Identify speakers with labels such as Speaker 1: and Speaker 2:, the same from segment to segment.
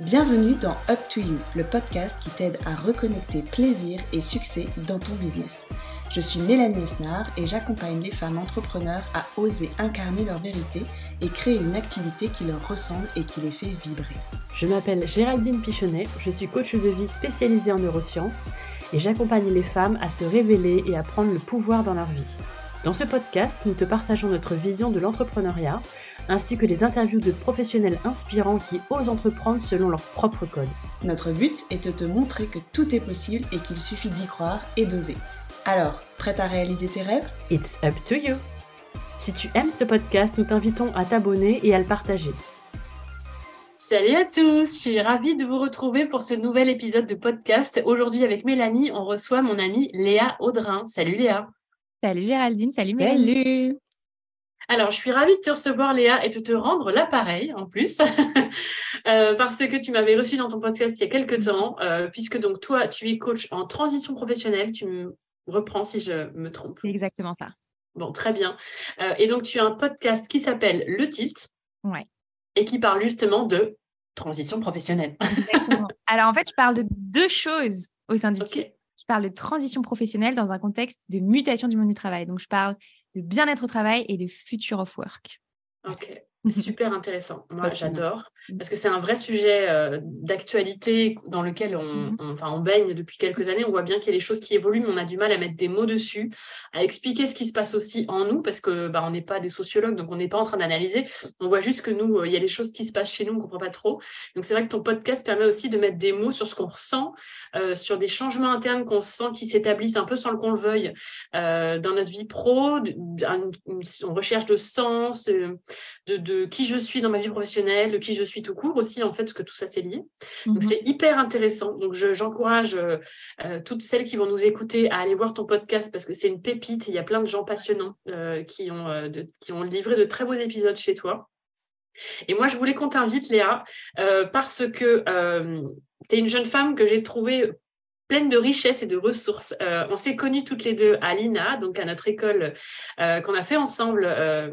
Speaker 1: Bienvenue dans Up to You, le podcast qui t'aide à reconnecter plaisir et succès dans ton business. Je suis Mélanie Esnard et j'accompagne les femmes entrepreneurs à oser incarner leur vérité et créer une activité qui leur ressemble et qui les fait vibrer.
Speaker 2: Je m'appelle Géraldine Pichonnet, je suis coach de vie spécialisée en neurosciences et j'accompagne les femmes à se révéler et à prendre le pouvoir dans leur vie. Dans ce podcast, nous te partageons notre vision de l'entrepreneuriat ainsi que des interviews de professionnels inspirants qui osent entreprendre selon leur propre code.
Speaker 1: Notre but est de te montrer que tout est possible et qu'il suffit d'y croire et d'oser. Alors, prête à réaliser tes rêves?
Speaker 2: It's up to you Si tu aimes ce podcast, nous t'invitons à t'abonner et à le partager. Salut à tous, je suis ravie de vous retrouver pour ce nouvel épisode de podcast. Aujourd'hui avec Mélanie, on reçoit mon amie Léa Audrin. Salut Léa.
Speaker 3: Salut Géraldine, salut Mélanie.
Speaker 2: Salut. Alors, je suis ravie de te recevoir, Léa, et de te rendre l'appareil en plus, euh, parce que tu m'avais reçu dans ton podcast il y a quelques temps, euh, puisque donc toi, tu es coach en transition professionnelle. Tu me reprends si je me trompe.
Speaker 3: C'est exactement ça.
Speaker 2: Bon, très bien. Euh, et donc, tu as un podcast qui s'appelle Le Tilt.
Speaker 3: Ouais.
Speaker 2: Et qui parle justement de transition professionnelle.
Speaker 3: Exactement. Alors, en fait, je parle de deux choses au sein du tilt. Je parle de transition professionnelle dans un contexte de mutation du monde du travail. Donc, je parle de bien-être au travail et de future of work.
Speaker 2: Super intéressant. Moi, j'adore parce que c'est un vrai sujet euh, d'actualité dans lequel on, enfin, on baigne depuis quelques années. On voit bien qu'il y a des choses qui évoluent, mais on a du mal à mettre des mots dessus, à expliquer ce qui se passe aussi en nous parce que bah, on n'est pas des sociologues, donc on n'est pas en train d'analyser. On voit juste que nous, euh, il y a des choses qui se passent chez nous, on ne comprend pas trop. Donc c'est vrai que ton podcast permet aussi de mettre des mots sur ce qu'on ressent, euh, sur des changements internes qu'on sent qui s'établissent un peu sans qu'on le veuille dans notre vie pro, une, recherche de sens, de de qui je suis dans ma vie professionnelle, de qui je suis tout court aussi, en fait, parce que tout ça, c'est lié. Donc, mhm. c'est hyper intéressant. Donc, j'encourage euh, euh, toutes celles qui vont nous écouter à aller voir ton podcast parce que c'est une pépite. Il y a plein de gens passionnants euh, qui, ont, qui ont livré de très beaux épisodes chez toi. Et moi, je voulais qu'on t'invite, Léa, parce que tu es une jeune femme que j'ai trouvée pleine de richesses et de ressources. on s'est connues toutes les deux à l'INA, donc à notre école qu'on a fait ensemble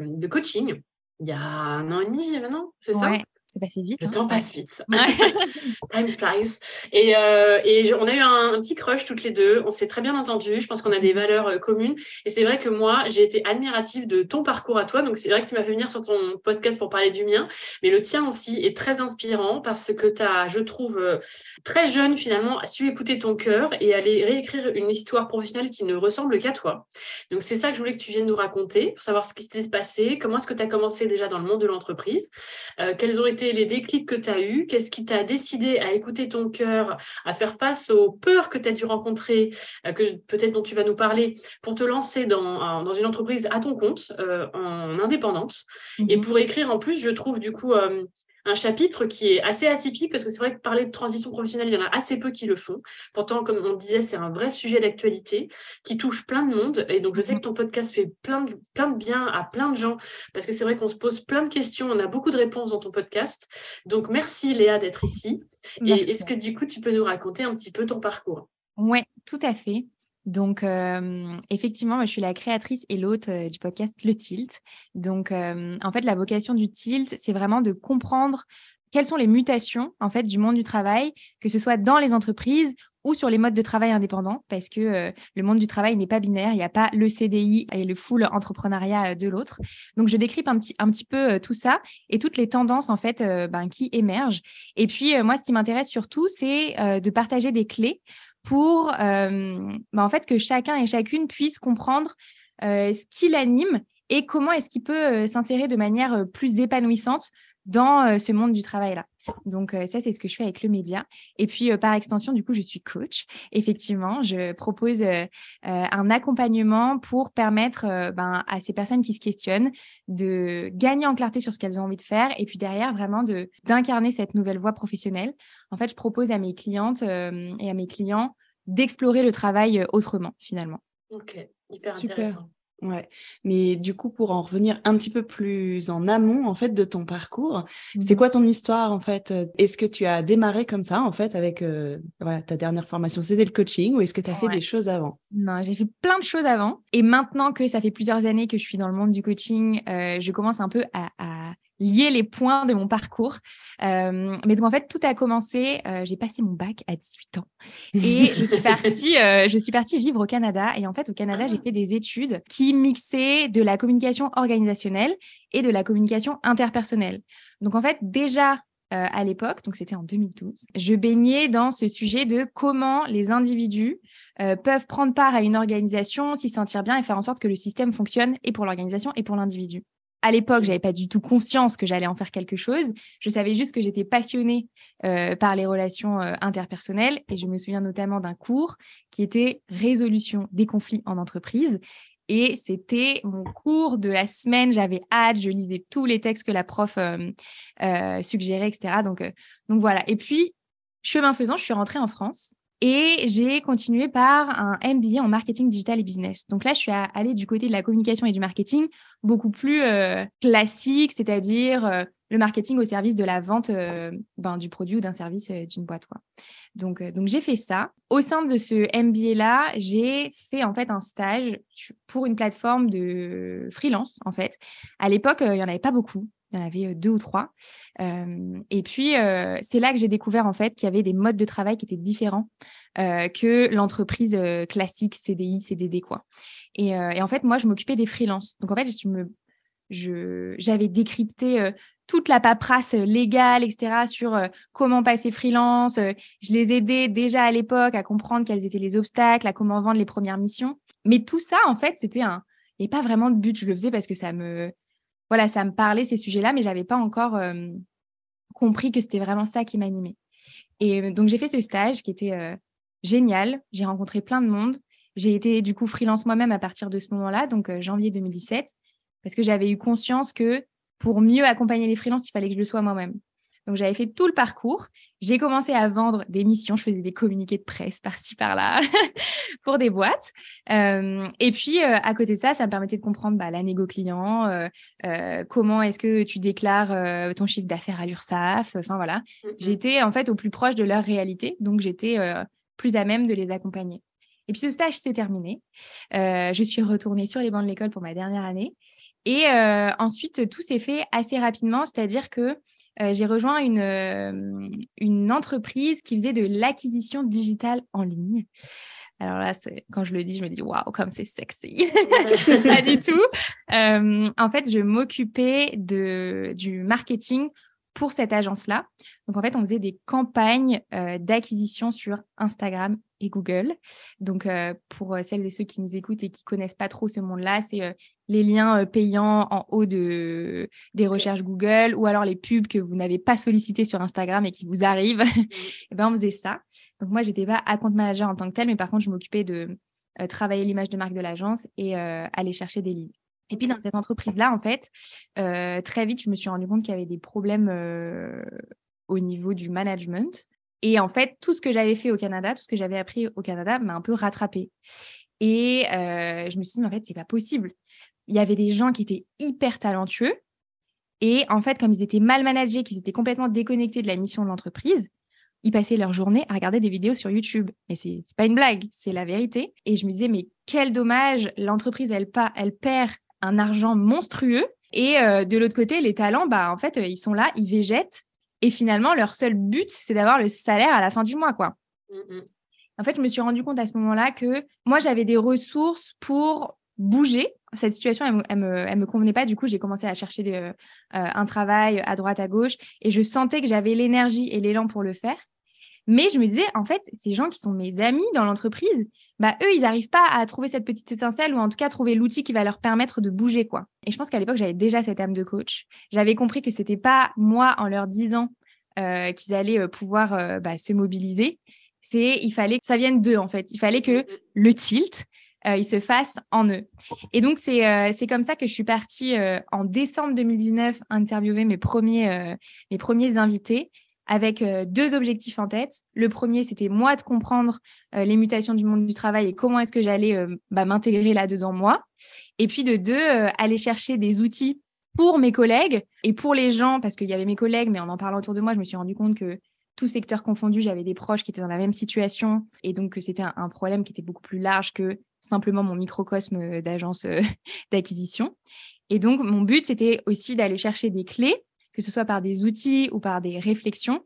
Speaker 2: de coaching il y a un an et demi maintenant, c'est ça?
Speaker 3: C'est passé vite.
Speaker 2: Le hein. temps passe vite. Time flies. Et, euh, et on a eu un, petit crush toutes les deux. On s'est très bien entendu. Je pense qu'on a des valeurs euh, communes. Et c'est vrai que moi, j'ai été admirative de ton parcours à toi. Donc, c'est vrai que tu m'as fait venir sur ton podcast pour parler du mien. Mais le tien aussi est très inspirant parce que tu as, je trouve, euh, très jeune finalement, su écouter ton cœur et aller réécrire une histoire professionnelle qui ne ressemble qu'à toi. Donc, c'est ça que je voulais que tu viennes nous raconter pour savoir ce qui s'était passé. Comment est-ce que tu as commencé déjà dans le monde de l'entreprise? Quels ont été les déclics que tu as eus Qu'est-ce qui t'a décidé à écouter ton cœur, à faire face aux peurs que tu as dû rencontrer, euh, que peut-être dont tu vas nous parler, pour te lancer dans, dans une entreprise à ton compte, euh, en indépendante. Et mmh pour écrire en plus, je trouve du coup euh, un chapitre qui est assez atypique parce que c'est vrai que parler de transition professionnelle, il y en a assez peu qui le font. Pourtant, comme on disait, c'est un vrai sujet d'actualité qui touche plein de monde. Et donc, je sais que ton podcast fait plein de, plein de bien à plein de gens parce que c'est vrai qu'on se pose plein de questions. On a beaucoup de réponses dans ton podcast. Donc, merci Léa d'être ici. Et est-ce que du coup, tu peux nous raconter un petit peu ton parcours?
Speaker 3: Oui, tout à fait. Donc, effectivement, je suis la créatrice et l'hôte du podcast Le Tilt. Donc, en fait, la vocation du Tilt, c'est vraiment de comprendre quelles sont les mutations en fait du monde du travail, que ce soit dans les entreprises ou sur les modes de travail indépendants, parce que le monde du travail n'est pas binaire, il n'y a pas le CDI et le full entrepreneuriat de l'autre. Donc je décrypte un petit, un petit peu tout ça et toutes les tendances en fait ben, qui émergent. Et puis moi, ce qui m'intéresse surtout, c'est de partager des clés pour euh, bah, en fait que chacun et chacune puisse comprendre euh, ce qui l'anime et comment est-ce qu'il peut euh, s'insérer de manière plus épanouissante dans ce monde du travail-là. Donc ça, c'est ce que je fais avec le média. Et puis par extension, du coup, je suis coach. Effectivement, je propose un accompagnement pour permettre ben, à ces personnes qui se questionnent de gagner en clarté sur ce qu'elles ont envie de faire et puis derrière vraiment de d'incarner cette nouvelle voie professionnelle. En fait, je propose à mes clientes et à mes clients d'explorer le travail autrement finalement.
Speaker 2: Ok, hyper intéressant.
Speaker 1: Ouais, mais du coup, pour en revenir un petit peu plus en amont, en fait, de ton parcours, c'est mmh. quoi ton histoire, en fait? Est-ce que tu as démarré comme ça, en fait, avec voilà, ta dernière formation, c'était le coaching, ou est-ce que tu as fait des choses avant?
Speaker 3: Non, j'ai fait plein de choses avant. Et maintenant que ça fait plusieurs années que je suis dans le monde du coaching, je commence un peu à lier les points de mon parcours. Euh, mais donc, en fait, tout a commencé. Euh, j'ai passé mon bac à 18 ans et je suis partie, je suis partie vivre au Canada. Et en fait, au Canada, j'ai ah. fait des études qui mixaient de la communication organisationnelle et de la communication interpersonnelle. Donc, en fait, déjà, à l'époque, donc c'était en 2012, je baignais dans ce sujet de comment les individus peuvent prendre part à une organisation, s'y sentir bien et faire en sorte que le système fonctionne et pour l'organisation et pour l'individu à l'époque, j'avais pas du tout conscience que j'allais en faire quelque chose. Je savais juste que j'étais passionnée euh, par les relations euh, interpersonnelles et je me souviens notamment d'un cours qui était résolution des conflits en entreprise. Et c'était mon cours de la semaine. J'avais hâte, je lisais tous les textes que la prof euh, suggérait, etc. Donc, donc voilà. Et puis, chemin faisant, je suis rentrée en France et j'ai continué par un MBA en marketing digital et business. Donc là, je suis allée du côté de la communication et du marketing beaucoup plus euh, classique, c'est-à-dire euh, le marketing au service de la vente euh, ben, du produit ou d'un service d'une boîte. Quoi. Donc, donc j'ai fait ça. Au sein de ce MBA-là, j'ai fait en fait un stage pour une plateforme de freelance, en fait. À l'époque, il n'y en avait pas beaucoup. Il y en avait deux ou trois. et puis, c'est là que j'ai découvert en fait qu'il y avait des modes de travail qui étaient différents que l'entreprise classique CDI, CDD. Quoi. Et, en fait, moi, je m'occupais des freelances. Donc, en fait, je me, j'avais décrypté toute la paperasse légale, etc., sur comment passer freelance. je les aidais déjà à l'époque à comprendre quels étaient les obstacles, à comment vendre les premières missions. Mais tout ça, en fait, c'était un... Il n'y avait pas vraiment de but. Je le faisais parce que ça me, voilà, ça me parlait ces sujets-là, mais j'avais pas encore euh, compris que c'était vraiment ça qui m'animait. Et euh, donc j'ai fait ce stage qui était euh, génial. J'ai rencontré plein de monde. J'ai été du coup freelance moi-même à partir de ce moment-là, donc janvier 2017, parce que j'avais eu conscience que pour mieux accompagner les freelances, il fallait que je le sois moi-même. Donc, j'avais fait tout le parcours. J'ai commencé à vendre des missions. Je faisais des communiqués de presse par-ci, par-là pour des boîtes. Euh, et puis, euh, à côté de ça, ça me permettait de comprendre bah, la négo client, euh, comment est-ce que tu déclares ton chiffre d'affaires à l'URSSAF. Enfin, voilà. Mmh j'étais en fait au plus proche de leur réalité. Donc, j'étais plus à même de les accompagner. Et puis, ce stage s'est terminé. je suis retournée sur les bancs de l'école pour ma dernière année. Et ensuite, tout s'est fait assez rapidement, c'est-à-dire que euh, j'ai rejoint une, euh, une entreprise qui faisait de l'acquisition digitale en ligne. Alors là, quand je le dis, je me dis waouh, comme c'est sexy. Pas du tout. Euh, en fait, je m'occupais du marketing pour cette agence-là. Donc, en fait, on faisait des campagnes d'acquisition sur Instagram et Google. Donc, euh, pour euh, celles et ceux qui nous écoutent et qui connaissent pas trop ce monde-là, c'est euh, les liens payants en haut de, des recherches Google ou alors les pubs que vous n'avez pas sollicitées sur Instagram et qui vous arrivent. et eh ben, on faisait ça. Donc, moi, j'étais pas account manager en tant que tel, mais par contre, je m'occupais de travailler l'image de marque de l'agence et aller chercher des leads. Et puis dans cette entreprise-là, en fait, très vite, je me suis rendu compte qu'il y avait des problèmes au niveau du management. Et en fait, tout ce que j'avais fait au Canada, tout ce que j'avais appris au Canada m'a un peu rattrapé. Et euh, je me suis dit, mais en fait, c'est pas possible. Il y avait des gens qui étaient hyper talentueux. Et en fait, comme ils étaient mal managés, qu'ils étaient complètement déconnectés de la mission de l'entreprise, ils passaient leur journée à regarder des vidéos sur YouTube. Mais c'est pas une blague, c'est la vérité. Et je me disais, mais quel dommage, l'entreprise, elle, elle perd un argent monstrueux. Et euh, de l'autre côté, les talents, bah, en fait, ils sont là, ils végètent et finalement, leur seul but, c'est d'avoir le salaire à la fin du mois, quoi. Mmh en fait, je me suis rendu compte à ce moment-là que moi, j'avais des ressources pour bouger. Cette situation, elle me, me, convenait pas. Du coup, j'ai commencé à chercher euh, un travail à droite, à gauche, et je sentais que j'avais l'énergie et l'élan pour le faire. Mais je me disais, en fait, ces gens qui sont mes amis dans l'entreprise, bah, eux, ils n'arrivent pas à trouver cette petite étincelle ou en tout cas trouver l'outil qui va leur permettre de bouger. quoi. Et je pense qu'à l'époque, j'avais déjà cette âme de coach. J'avais compris que ce n'était pas moi, en leur disant euh, qu'ils allaient euh, pouvoir euh, bah, se mobiliser. C'est, il fallait que ça vienne d'eux, en fait. Il fallait que le tilt, il se fasse en eux. Et donc, c'est c'est comme ça que je suis partie en décembre 2019 interviewer mes premiers, mes premiers invités avec euh, deux objectifs en tête. Le premier, c'était moi de comprendre euh, les mutations du monde du travail et comment est-ce que j'allais euh, bah, m'intégrer là-dedans moi. Et puis de deux, aller chercher des outils pour mes collègues et pour les gens, parce qu'il y avait mes collègues, mais en en parlant autour de moi, je me suis rendu compte que tout secteur confondu, j'avais des proches qui étaient dans la même situation et donc que c'était un, problème qui était beaucoup plus large que simplement mon microcosme d'agence d'acquisition. Et donc, mon but, c'était aussi d'aller chercher des clés que ce soit par des outils ou par des réflexions,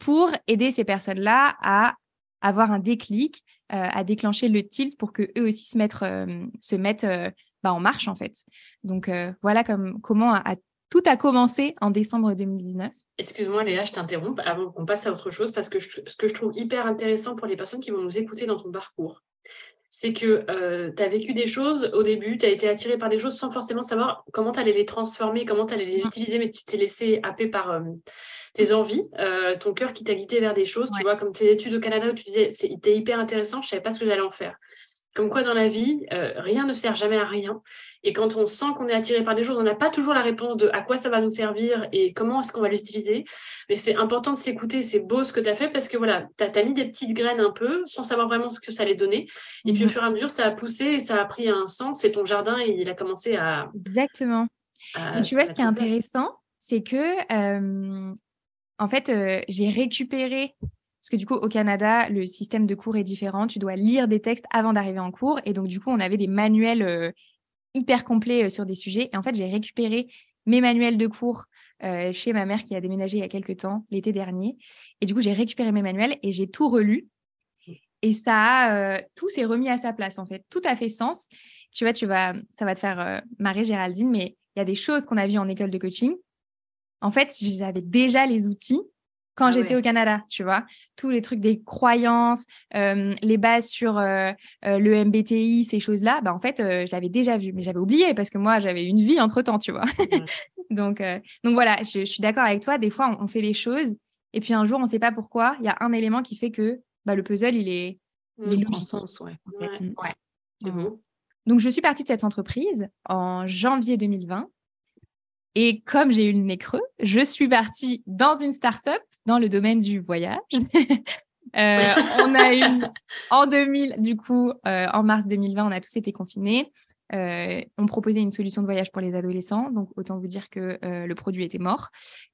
Speaker 3: pour aider ces personnes-là à avoir un déclic, à déclencher le tilt pour que eux aussi se mettent, se mettent bah, en marche en fait. Donc voilà comme, comment tout a commencé en décembre 2019.
Speaker 2: Excuse-moi Léa, je t'interromps avant qu'on passe à autre chose parce que ce que je trouve hyper intéressant pour les personnes qui vont nous écouter dans ton parcours, c'est que euh, tu as vécu des choses au début, tu as été attiré par des choses sans forcément savoir comment tu allais les transformer, comment tu allais les mmh. utiliser, mais tu t'es laissé happer par euh, tes envies, euh, ton cœur qui t'a guidé vers des choses. Tu vois, comme tes études au Canada où tu disais c'était hyper intéressant, je savais pas ce que j'allais en faire. Comme quoi, dans la vie, rien ne sert jamais à rien. Et quand on sent qu'on est attiré par des choses, on n'a pas toujours la réponse de à quoi ça va nous servir et comment est-ce qu'on va l'utiliser. Mais c'est important de s'écouter. C'est beau ce que tu as fait parce que voilà, tu as, mis des petites graines un peu sans savoir vraiment ce que ça allait donner. Et puis au mhm. fur et à mesure, ça a poussé et ça a pris un sens. C'est ton jardin et il a commencé à.
Speaker 3: Exactement. et tu vois, ce qui est intéressant, c'est que euh, en fait, euh, j'ai récupéré parce que du coup, au Canada, le système de cours est différent. Tu dois lire des textes avant d'arriver en cours. Et donc, du coup, on avait des manuels euh, hyper complet euh, sur des sujets. Et en fait, j'ai récupéré mes manuels de cours euh, chez ma mère qui a déménagé il y a quelques temps, l'été dernier. Et du coup, j'ai récupéré mes manuels et j'ai tout relu. Et ça, euh, tout s'est remis à sa place, en fait. Tout a fait sens. Tu vois, tu vas, ça va te faire marrer, Géraldine, mais il y a des choses qu'on a vues en école de coaching. En fait, j'avais déjà les outils quand ah j'étais au Canada, tu vois. Tous les trucs des croyances, euh, les bases sur euh, euh, le MBTI, ces choses-là, bah, en fait, je l'avais déjà vu, mais j'avais oublié parce que moi, j'avais une vie entre-temps, tu vois. donc, donc voilà, je, suis d'accord avec toi. Des fois, on, fait les choses et puis un jour, on ne sait pas pourquoi. Il y a un élément qui fait que bah, le puzzle, il est,
Speaker 1: il mmh, sens, ouais.
Speaker 3: C'est mmh. Donc, je suis partie de cette entreprise en janvier 2020. Et comme j'ai eu le nez creux, je suis partie dans une start-up dans le domaine du voyage. Euh, on a eu en 2000, du coup, euh, en mars 2020, on a tous été confinés. Euh, on proposait une solution de voyage pour les adolescents. Donc, autant vous dire que le produit était mort,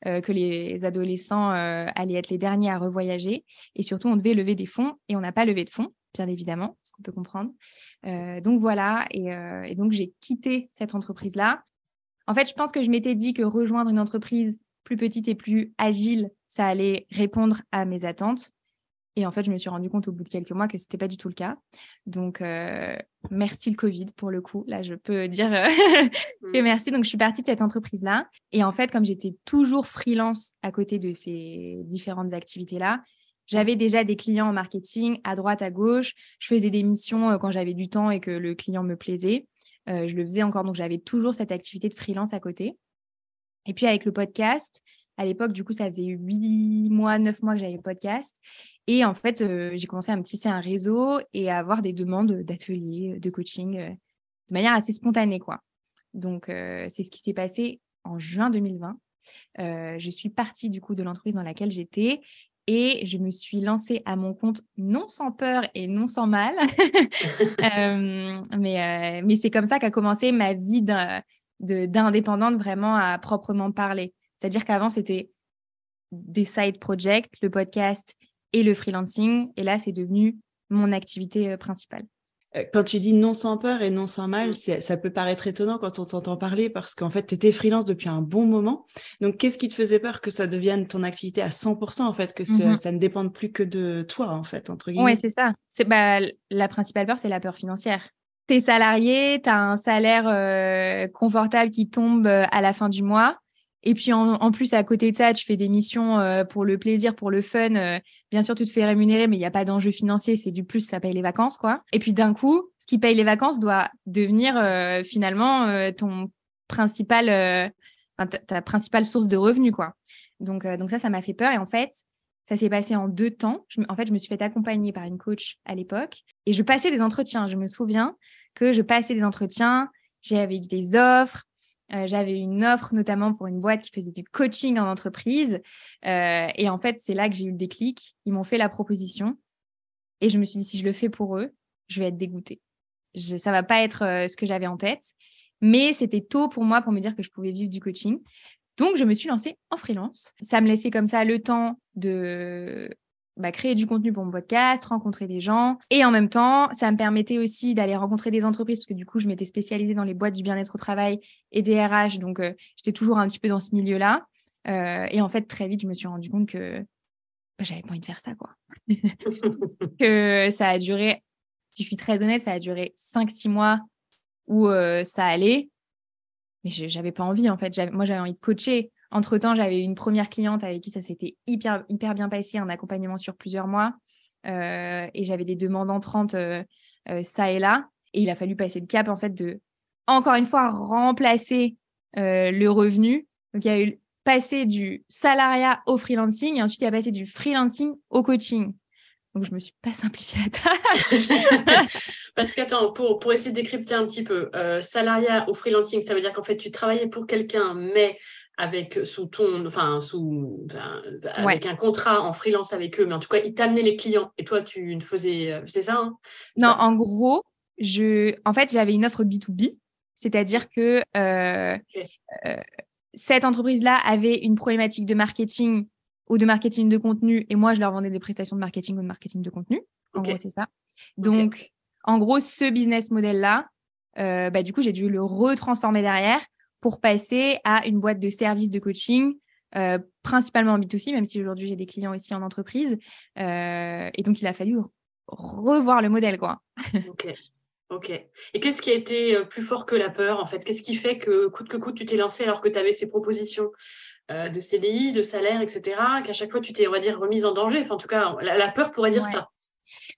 Speaker 3: que les adolescents allaient être les derniers à revoyager. Et surtout, on devait lever des fonds et on n'a pas levé de fonds, bien évidemment, ce qu'on peut comprendre. donc, voilà. et donc, j'ai quitté cette entreprise-là. En fait, je pense que je m'étais dit que rejoindre une entreprise plus petite et plus agile, ça allait répondre à mes attentes. Et en fait, je me suis rendu compte au bout de quelques mois que ce n'était pas du tout le cas. Donc, euh, merci le Covid pour le coup. Là, je peux dire euh, que mm. merci. Donc, je suis partie de cette entreprise-là. Et en fait, comme j'étais toujours freelance à côté de ces différentes activités-là, j'avais déjà des clients en marketing à droite, à gauche. Je faisais des missions euh, quand j'avais du temps et que le client me plaisait. Je le faisais encore. Donc, j'avais toujours cette activité de freelance à côté. Et puis avec le podcast, à l'époque, du coup, ça faisait huit mois, neuf mois que j'avais le podcast. Et en fait, euh, j'ai commencé à me tisser un réseau et à avoir des demandes d'ateliers, de coaching euh, de manière assez spontanée, quoi. Donc, euh, c'est ce qui s'est passé en juin 2020. je suis partie du coup de l'entreprise dans laquelle j'étais et je me suis lancée à mon compte non sans peur et non sans mal. mais mais c'est comme ça qu'a commencé ma vie d'indépendante vraiment à proprement parler. C'est-à-dire qu'avant, c'était des side projects, le podcast et le freelancing. Et là, c'est devenu mon activité euh, principale.
Speaker 1: Euh, quand tu dis non sans peur et non sans mal, mmh. ça peut paraître étonnant quand on t'entend parler parce qu'en fait, tu étais freelance depuis un bon moment. Donc, qu'est-ce qui te faisait peur que ça devienne ton activité à 100%, en fait, que mmh ça ne dépende plus que de toi, en fait, entre guillemets?
Speaker 3: Oui, c'est ça. C'est, bah, la principale peur, c'est la peur financière tu es salarié, tu as un salaire euh, confortable qui tombe euh, à la fin du mois. Et puis en, plus, à côté de ça, tu fais des missions euh, pour le plaisir, pour le fun. bien sûr, tu te fais rémunérer, mais il n'y a pas d'enjeu financier. C'est du plus, ça paye les vacances, quoi. Et puis d'un coup, ce qui paye les vacances doit devenir finalement ton principal, ta, principale source de revenus, quoi. Donc, donc ça, ça m'a fait peur. Et en fait, ça s'est passé en deux temps. en fait, je me suis fait accompagner par une coach à l'époque et je passais des entretiens. Je me souviens que je passais des entretiens, j'avais eu des offres. Euh, j'avais une offre notamment pour une boîte qui faisait du coaching en entreprise. Euh, et en fait, c'est là que j'ai eu le déclic. Ils m'ont fait la proposition. Et je me suis dit, si je le fais pour eux, je vais être dégoûtée. Ça ça va pas être euh, ce que j'avais en tête. Mais c'était tôt pour moi pour me dire que je pouvais vivre du coaching. Donc, je me suis lancée en freelance. Ça me laissait comme ça le temps de bah, créer du contenu pour mon podcast, rencontrer des gens. Et en même temps, ça me permettait aussi d'aller rencontrer des entreprises, parce que du coup, je m'étais spécialisée dans les boîtes du bien-être au travail et des RH. Donc, euh, j'étais toujours un petit peu dans ce milieu-là. et en fait, très vite, je me suis rendu compte que bah, j'avais pas envie de faire ça, quoi. que ça a duré, si je suis très honnête, ça a duré 5-6 mois où ça allait. Mais j'avais pas envie, en fait. Moi, j'avais envie de coacher. Entre-temps, j'avais une première cliente avec qui ça s'était hyper, hyper bien passé, un accompagnement sur plusieurs mois. et j'avais des demandes entrantes ça et là. Et il a fallu passer le cap, en fait, de, encore une fois, remplacer le revenu. Donc, il y a eu passer du salariat au freelancing et ensuite il a passé du freelancing au coaching. Donc, je me suis pas simplifié la tâche.
Speaker 2: Parce qu'attends, pour, pour essayer de décrypter un petit peu, euh, salariat au freelancing, ça veut dire qu'en fait, tu travaillais pour quelqu'un, mais avec sous ton, enfin, sous, avec un contrat en freelance avec eux, mais en tout cas, ils t'amenaient les clients. Et toi, tu ne faisais, euh, c'est ça hein?
Speaker 3: Non, en gros, je, en fait, j'avais une offre B2B, c'est-à-dire que euh, cette entreprise-là avait une problématique de marketing ou de marketing de contenu et moi, je leur vendais des prestations de marketing ou de marketing de contenu. En gros, c'est ça. Donc, en gros, ce business model-là, euh, bah, du coup, j'ai dû le retransformer derrière pour passer à une boîte de services de coaching, euh, principalement en B2C, même si aujourd'hui j'ai des clients aussi en entreprise. Euh, et donc, il a fallu revoir le modèle, quoi.
Speaker 2: ok. Ok. Et qu'est-ce qui a été plus fort que la peur, en fait? Qu'est-ce qui fait que, coûte que coûte, tu t'es lancé alors que tu avais ces propositions euh, de CDI, de salaire, etc., qu'à chaque fois, tu t'es, on va dire, remise en danger? Enfin, en tout cas, la, peur pourrait dire ça.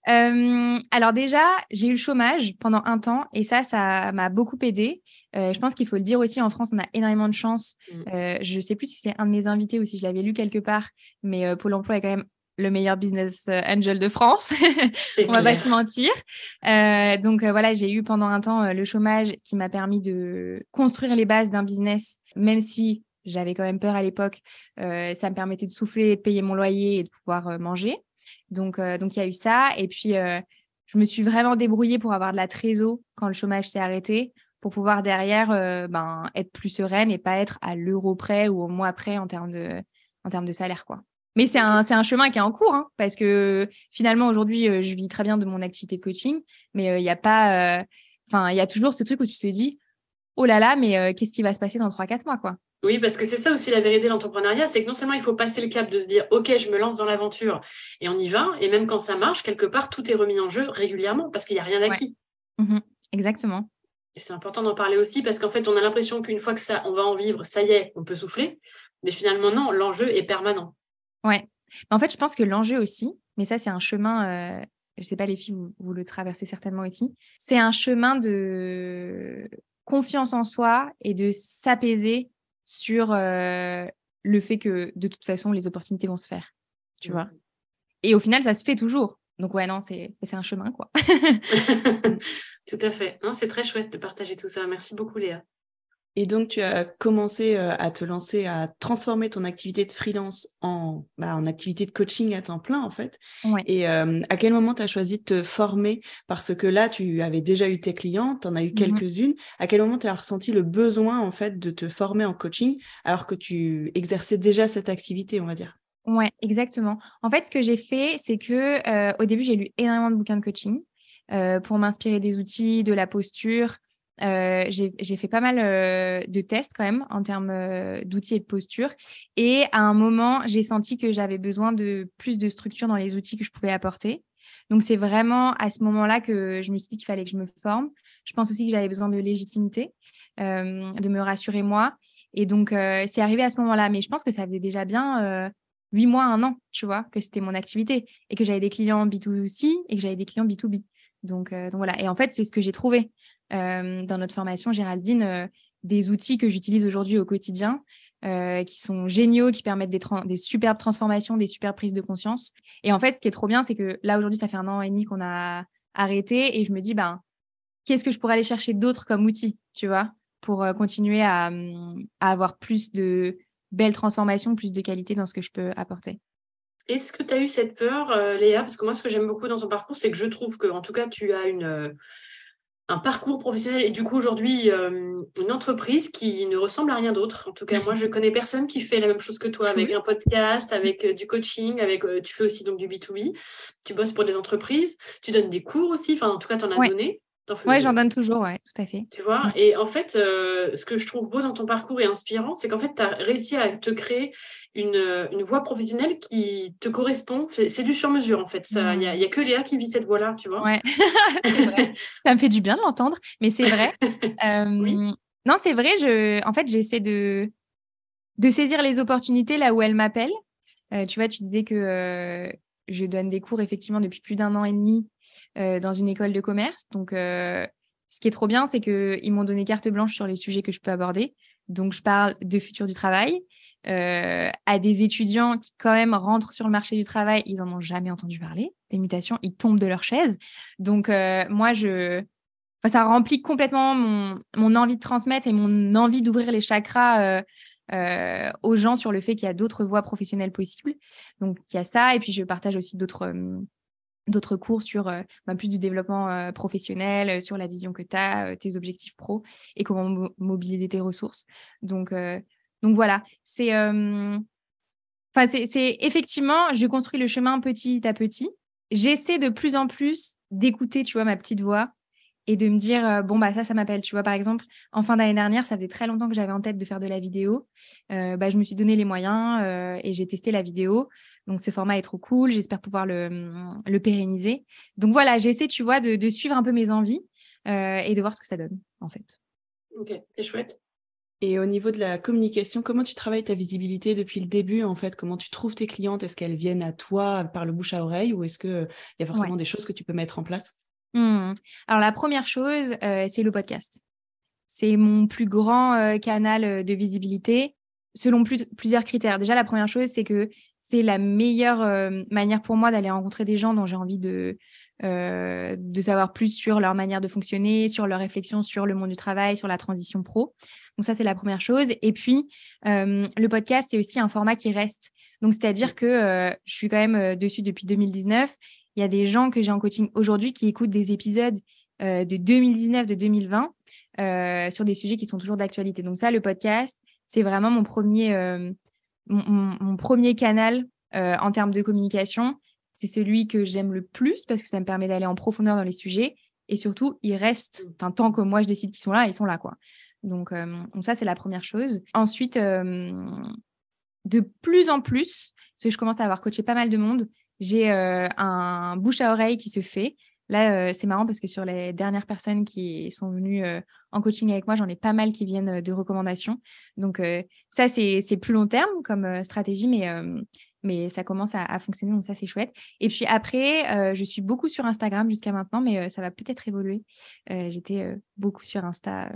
Speaker 3: Alors déjà, j'ai eu le chômage pendant un temps et ça, ça m'a beaucoup aidé. Euh, je pense qu'il faut le dire aussi, en France, on a énormément de chance. Mm. Euh, je ne sais plus si c'est un de mes invités ou si je l'avais lu quelque part, mais Pôle Emploi est quand même le meilleur business euh, angel de France. On va pas se mentir. Euh, donc euh, voilà, j'ai eu pendant un temps le chômage qui m'a permis de construire les bases d'un business, même si j'avais quand même peur à l'époque. ça me permettait de souffler, de payer mon loyer et de pouvoir manger. Donc donc il y a eu ça. Et puis je me suis vraiment débrouillée pour avoir de la trésor quand le chômage s'est arrêté pour pouvoir derrière ben, être plus sereine et pas être à l'euro près ou au mois près en termes de, en termes de salaire. quoi. Mais c'est un, un, chemin qui est en cours, hein, parce que finalement, aujourd'hui, euh, je vis très bien de mon activité de coaching, mais euh, il n'y a pas. Euh, enfin, il y a toujours ce truc où tu te dis, oh là là, mais qu'est-ce qui va se passer dans 3-4 mois, quoi?
Speaker 2: Oui, parce que c'est ça aussi la vérité de l'entrepreneuriat, c'est que non seulement il faut passer le cap de se dire, OK, je me lance dans l'aventure et on y va, et même quand ça marche, quelque part, tout est remis en jeu régulièrement parce qu'il n'y a rien d'acquis.
Speaker 3: Mmh exactement.
Speaker 2: Et c'est important d'en parler aussi parce qu'en fait, on a l'impression qu'une fois que ça, on va en vivre, ça y est, on peut souffler. Mais finalement, non, l'enjeu est permanent.
Speaker 3: Ouais. En fait, je pense que l'enjeu aussi, mais ça, c'est un chemin, euh, je ne sais pas, les filles, vous, le traversez certainement aussi, c'est un chemin de confiance en soi et de s'apaiser sur euh, le fait que de toute façon, les opportunités vont se faire. Tu vois mmh. Et au final, ça se fait toujours. Donc, ouais, non, c'est un chemin, quoi.
Speaker 2: tout à fait. C'est très chouette de partager tout ça. Merci beaucoup, Léa.
Speaker 1: Et donc, tu as commencé euh, à te lancer, à transformer ton activité de freelance en, bah, en activité de coaching à temps plein, en fait. Et euh, à quel moment tu as choisi de te former? Parce que là, tu avais déjà eu tes clients, tu en as eu mmh quelques-unes. À quel moment tu as ressenti le besoin, en fait, de te former en coaching alors que tu exerçais déjà cette activité, on va dire?
Speaker 3: Ouais, exactement. En fait, ce que j'ai fait, c'est que euh, au début, j'ai lu énormément de bouquins de coaching pour m'inspirer des outils, de la posture, euh, j'ai fait pas mal euh, de tests quand même en termes euh, d'outils et de posture. Et à un moment, j'ai senti que j'avais besoin de plus de structure dans les outils que je pouvais apporter. Donc, c'est vraiment à ce moment-là que je me suis dit qu'il fallait que je me forme. Je pense aussi que j'avais besoin de légitimité, de me rassurer moi. Et donc, c'est arrivé à ce moment-là. Mais je pense que ça faisait déjà bien huit mois, un an, tu vois, que c'était mon activité et que j'avais des clients B2C et que j'avais des clients B2B. Donc, donc voilà. Et en fait, c'est ce que j'ai trouvé. Euh, dans notre formation, Géraldine, euh, des outils que j'utilise aujourd'hui au quotidien, euh, qui sont géniaux, qui permettent des, superbes transformations, des superbes prises de conscience. Et en fait, ce qui est trop bien, c'est que là, aujourd'hui, ça fait un an et demi qu'on a arrêté et je me dis, ben, qu'est-ce que je pourrais aller chercher d'autres comme outils, tu vois, pour continuer à, à, avoir plus de belles transformations, plus de qualité dans ce que je peux apporter.
Speaker 2: Est-ce que tu as eu cette peur, Léa? Parce que moi, ce que j'aime beaucoup dans ton parcours, c'est que je trouve que, en tout cas, tu as une un parcours professionnel et du coup aujourd'hui euh, une entreprise qui ne ressemble à rien d'autre. En tout cas, moi je connais personne qui fait la même chose que toi avec un podcast, avec euh, du coaching, avec euh, tu fais aussi donc du B2B. Tu bosses pour des entreprises, tu donnes des cours aussi, enfin en tout cas tu en as donné.
Speaker 3: Ouais, j'en donne toujours, ouais, tout à fait.
Speaker 2: Tu vois, et en fait, ce que je trouve beau dans ton parcours et inspirant, c'est qu'en fait, tu as réussi à te créer une, une voie professionnelle qui te correspond. C'est du sur-mesure, en fait. Il n'y a, a, que Léa qui vit cette voie-là, tu vois.
Speaker 3: Ouais, ça me fait du bien de l'entendre, mais c'est vrai. Non, c'est vrai, je... en fait, j'essaie de de saisir les opportunités là où elles m'appellent. Euh, tu vois, tu disais que euh, je donne des cours effectivement depuis plus d'un an et demi euh, dans une école de commerce. Donc, ce qui est trop bien, c'est qu'ils m'ont donné carte blanche sur les sujets que je peux aborder. Donc, je parle de futur du travail à des étudiants qui, quand même, rentrent sur le marché du travail. Ils en ont jamais entendu parler. Des mutations, ils tombent de leur chaise. Donc, moi, je, ça remplit complètement mon, mon, envie de transmettre et mon envie d'ouvrir les chakras euh, aux gens sur le fait qu'il y a d'autres voies professionnelles possibles. Donc, il y a ça. Et puis, je partage aussi d'autres euh, d'autres cours sur euh, bah, plus du développement professionnel, sur la vision que tu as, tes objectifs pro et comment mobiliser tes ressources. Donc, donc voilà, c'est c'est effectivement, je construis le chemin petit à petit. J'essaie de plus en plus d'écouter, tu vois, ma petite voix et de me dire euh, bon bah ça ça m'appelle. Tu vois par exemple en fin d'année dernière ça faisait très longtemps que j'avais en tête de faire de la vidéo. Euh, bah, je me suis donné les moyens euh, et j'ai testé la vidéo. Donc ce format est trop cool. J'espère pouvoir le, mm, le pérenniser. Donc voilà j'essaie tu vois de, de, suivre un peu mes envies et de voir ce que ça donne en fait.
Speaker 2: Ok c'est chouette.
Speaker 1: Et au niveau de la communication, comment tu travailles ta visibilité depuis le début en fait? Comment tu trouves tes clientes? Est-ce qu'elles viennent à toi par le bouche à oreille ou est-ce qu'il y a forcément des choses que tu peux mettre en place?
Speaker 3: Mmh. Alors la première chose, euh, c'est le podcast. C'est mon plus grand euh, canal euh, de visibilité selon plusieurs critères. Déjà, la première chose, c'est que c'est la meilleure manière pour moi d'aller rencontrer des gens dont j'ai envie de, de savoir plus sur leur manière de fonctionner, sur leur réflexion sur le monde du travail, sur la transition pro. Donc ça, c'est la première chose. Et puis, le podcast, c'est aussi un format qui reste. Donc, c'est-à-dire que je suis quand même dessus depuis 2019 il y a des gens que j'ai en coaching aujourd'hui qui écoutent des épisodes euh, de 2019, de 2020 euh, sur des sujets qui sont toujours d'actualité. Donc ça, le podcast, c'est vraiment mon premier, euh, mon, premier canal en termes de communication. C'est celui que j'aime le plus parce que ça me permet d'aller en profondeur dans les sujets. Et surtout, ils restent, enfin, tant que moi je décide qu'ils sont là, ils sont là, quoi. Donc, donc ça, c'est la première chose. Ensuite, de plus en plus, parce que je commence à avoir coaché pas mal de monde, j'ai euh, un bouche à oreille qui se fait. Là, euh, c'est marrant parce que sur les dernières personnes qui sont venues euh, en coaching avec moi, j'en ai pas mal qui viennent de recommandations. Donc, ça, c'est plus long terme comme stratégie, mais, mais ça commence à, fonctionner. Donc, ça, c'est chouette. Et puis après, je suis beaucoup sur Instagram jusqu'à maintenant, mais ça va peut-être évoluer. J'étais beaucoup sur Insta,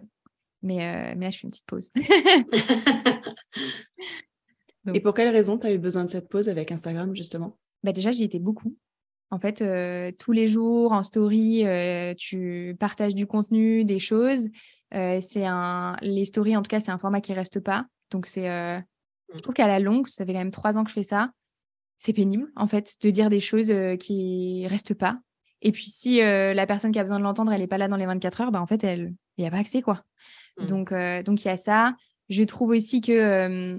Speaker 3: mais, mais là, je fais une petite pause.
Speaker 1: Et pour quelle raison tu as eu besoin de cette pause avec Instagram, justement?
Speaker 3: Bah déjà, j'y étais beaucoup. En fait, euh, tous les jours en story, euh, tu partages du contenu, des choses. Euh, c'est un, les stories, en tout cas, c'est un format qui reste pas. Donc c'est, je mmh. trouve qu'à la longue, ça fait quand même trois ans que je fais ça. C'est pénible, en fait, de dire des choses qui restent pas. Et puis si la personne qui a besoin de l'entendre, elle est pas là dans les 24 heures, bah en fait, elle, il y a pas accès quoi. Mmh. Donc donc il y a ça. Je trouve aussi que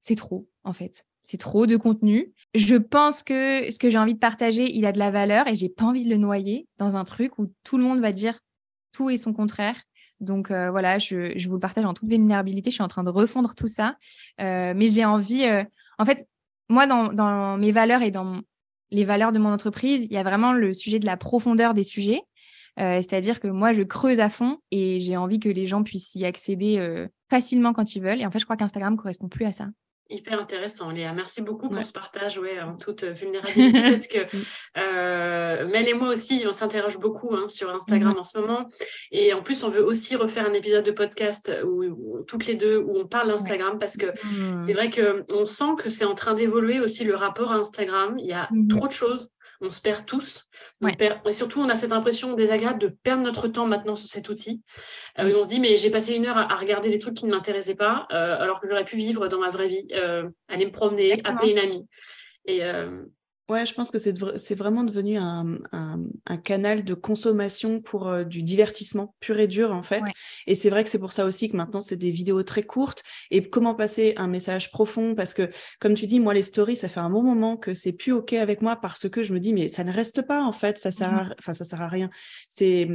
Speaker 3: c'est trop, en fait c'est trop de contenu. Je pense que ce que j'ai envie de partager, il a de la valeur et j'ai pas envie de le noyer dans un truc où tout le monde va dire tout et son contraire. Donc euh, voilà, je, vous le partage en toute vulnérabilité. Je suis en train de refondre tout ça, euh, mais j'ai envie. Euh, en fait, moi, dans, dans, mes valeurs et dans les valeurs de mon entreprise, il y a vraiment le sujet de la profondeur des sujets. C'est-à-dire que moi, je creuse à fond et j'ai envie que les gens puissent y accéder facilement quand ils veulent. Et en fait, je crois qu'Instagram correspond plus à ça.
Speaker 2: Hyper intéressant, Léa. Merci beaucoup pour ce partage ouais, en toute vulnérabilité parce que euh, Mel et moi aussi, on s'interroge beaucoup hein, sur Instagram mm-hmm. en ce moment. Et en plus, on veut aussi refaire un épisode de podcast où, toutes les deux, où on parle d'Instagram parce que mm. c'est vrai qu'on sent que c'est en train d'évoluer aussi le rapport à Instagram. Il y a mm-hmm. trop de choses on se perd tous. et surtout, on a cette impression désagréable de perdre notre temps maintenant sur cet outil. Euh, on se dit, mais j'ai passé une heure à, regarder des trucs qui ne m'intéressaient pas, euh, alors que j'aurais pu vivre dans ma vraie vie, euh, aller me promener, appeler une amie. Et,
Speaker 1: Ouais, je pense que c'est vraiment devenu un, canal de consommation pour euh, du divertissement pur et dur, en fait. Et c'est vrai que c'est pour ça aussi que maintenant, c'est des vidéos très courtes. Et comment passer un message profond? Parce que, comme tu dis, moi, les stories, ça fait un bon moment que c'est plus OK avec moi parce que je me dis, mais ça ne reste pas, en fait. Ça sert, mmh enfin, ça sert à rien. C'est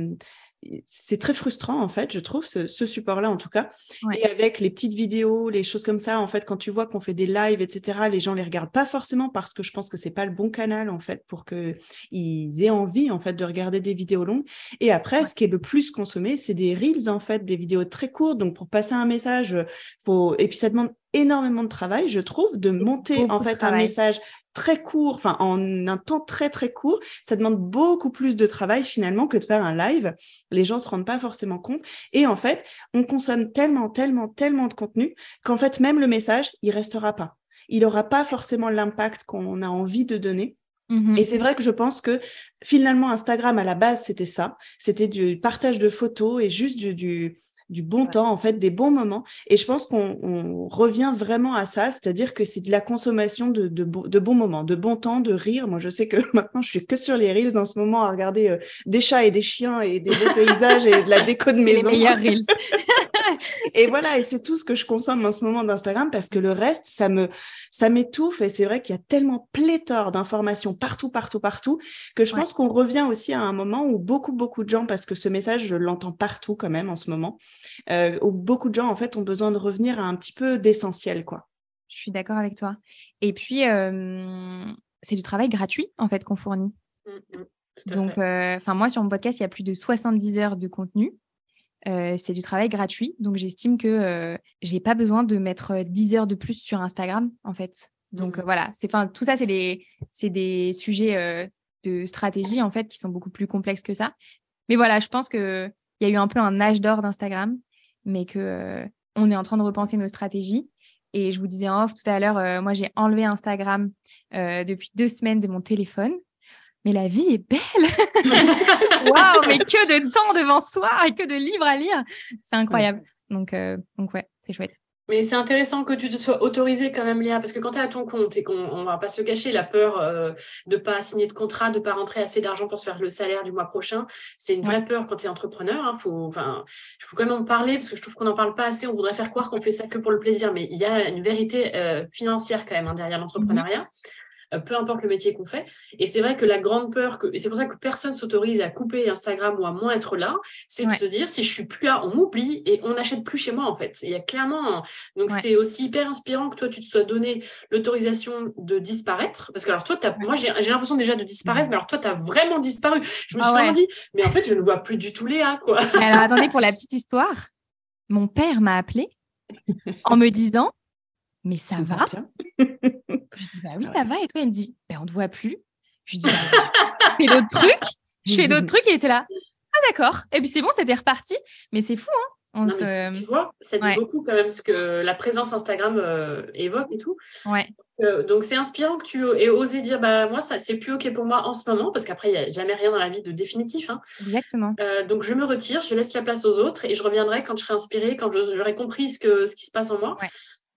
Speaker 1: c'est très frustrant en fait, je trouve ce, support-là en tout cas. Et avec les petites vidéos, les choses comme ça, en fait, quand tu vois qu'on fait des lives, etc., les gens les regardent pas forcément parce que je pense que c'est pas le bon canal en fait pour que ils aient envie en fait de regarder des vidéos longues. Et après, ce qui est le plus consommé, c'est des reels en fait, des vidéos très courtes. Donc pour passer un message, faut et puis ça demande énormément de travail, je trouve, de monter en fait un message très court, enfin en un temps très très court, ça demande beaucoup plus de travail finalement que de faire un live. Les gens se rendent pas forcément compte. Et en fait, on consomme tellement, tellement, tellement de contenu qu'en fait même le message, il restera pas. Il aura pas forcément l'impact qu'on a envie de donner. Mmh et c'est vrai que je pense que finalement Instagram à la base c'était ça, c'était du partage de photos et juste du du bon temps, en fait, des bons moments. Et je pense qu'on revient vraiment à ça, c'est-à-dire que c'est de la consommation de, de, de, bons moments, de bon temps, de rire. Moi, je sais que maintenant, je suis que sur les reels en ce moment à regarder euh, des chats et des chiens et des beaux paysages et de la déco de maison.
Speaker 3: Les meilleurs reels.
Speaker 1: et voilà, et c'est tout ce que je consomme en ce moment d'Instagram parce que le reste, ça me, ça m'étouffe. Et c'est vrai qu'il y a tellement pléthore d'informations partout, partout, partout, que je pense qu'on revient aussi à un moment où beaucoup, beaucoup de gens, parce que ce message, je l'entends partout quand même en ce moment, euh, où beaucoup de gens en fait ont besoin de revenir à un petit peu d'essentiel, quoi.
Speaker 3: Je suis d'accord avec toi. Et puis, euh, c'est du travail gratuit en fait qu'on fournit. Mmh, mmh, Donc, euh, enfin moi sur mon podcast, il y a plus de 70 heures de contenu. c'est du travail gratuit, donc j'estime que je n'ai pas besoin de mettre 10 heures de plus sur Instagram, en fait. Donc mmh. voilà, c'est, tout ça, c'est, c'est des sujets de stratégie, en fait, qui sont beaucoup plus complexes que ça. Mais voilà, je pense qu'il y a eu un peu un âge d'or d'Instagram mais que euh, on est en train de repenser nos stratégies. Et je vous disais en off tout à l'heure, euh, moi j'ai enlevé Instagram euh, depuis deux semaines de mon téléphone. Mais la vie est belle. Waouh, mais que de temps devant soi et que de livres à lire. C'est incroyable. Donc, donc ouais, c'est chouette.
Speaker 2: Mais c'est intéressant que tu te sois autorisé quand même, Léa, parce que quand tu es à ton compte et qu'on on va pas se le cacher, la peur euh, de pas signer de contrat, de pas rentrer assez d'argent pour se faire le salaire du mois prochain, c'est une vraie peur quand tu es entrepreneur. Il hein. faut, enfin, faut quand même en parler parce que je trouve qu'on n'en parle pas assez. On voudrait faire croire qu'on fait ça que pour le plaisir, mais il y a une vérité euh, financière quand même hein, derrière l'entrepreneuriat. Euh, peu importe le métier qu'on fait. Et c'est vrai que la grande peur, que, et c'est pour ça que personne s'autorise à couper Instagram ou à moins être là, c'est de se dire, si je suis plus là, on m'oublie et on n'achète plus chez moi, en fait. Il y a clairement, donc c'est aussi hyper inspirant que toi, tu te sois donné l'autorisation de disparaître. Parce que alors toi, as, moi, j'ai, l'impression déjà de disparaître, mais alors toi, tu as vraiment disparu. Je me suis ah vraiment dit, mais en fait, je ne vois plus du tout Léa, quoi.
Speaker 3: alors attendez, pour la petite histoire, mon père m'a appelé en me disant, mais ça va Je dis, bah oui, ça va. Et toi, il me dit, ben, on ne te voit plus. Je dis, bah, je fais d'autres trucs. Je fais d'autres trucs. Et il était là, ah d'accord. Et puis c'est bon, c'était reparti. Mais c'est fou, hein
Speaker 2: on se... Tu vois, ça dit beaucoup quand même ce que la présence Instagram euh, évoque et tout.
Speaker 3: Ouais.
Speaker 2: Euh, donc c'est inspirant que tu aies osé dire bah moi ça c'est plus ok pour moi en ce moment parce qu'après il n'y a jamais rien dans la vie de définitif. Hein.
Speaker 3: Exactement.
Speaker 2: Euh, donc je me retire, je laisse la place aux autres et je reviendrai quand je serai inspirée, quand j'aurai compris ce que ce qui se passe en moi. Ouais.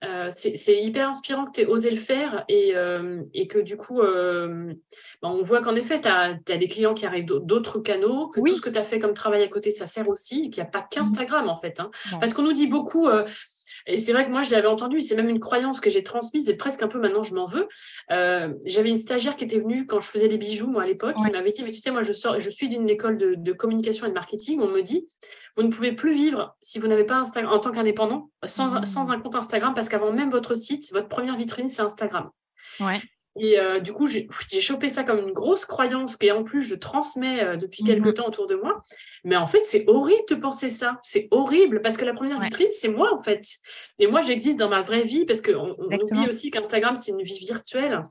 Speaker 2: Euh, c'est hyper inspirant que tu aies osé le faire et, euh, et que du coup, euh, bah, on voit qu'en effet, tu as, des clients qui arrivent d'autres canaux, que tout ce que tu as fait comme travail à côté, ça sert aussi, qu'il n'y a pas qu'Instagram en fait. Hein. Parce qu'on nous dit beaucoup, et c'est vrai que moi, je l'avais entendu, c'est même une croyance que j'ai transmise, et presque un peu maintenant, je m'en veux. J'avais une stagiaire qui était venue quand je faisais les bijoux, moi, à l'époque, qui m'avait dit, mais tu sais, moi, je, sors, je suis d'une école de, de, communication et de marketing, on me dit, vous ne pouvez plus vivre si vous n'avez pas Instagram en tant qu'indépendant sans, mmh. sans, un compte Instagram parce qu'avant même votre site, votre première vitrine, c'est Instagram.
Speaker 3: Ouais.
Speaker 2: Et euh, du coup, j'ai chopé ça comme une grosse croyance et en plus, je transmets euh, depuis quelque mmh. temps autour de moi. Mais en fait, c'est horrible de penser ça. C'est horrible parce que la première vitrine, c'est moi en fait. Et moi, j'existe dans ma vraie vie parce qu'on on oublie aussi qu'Instagram, c'est une vie virtuelle.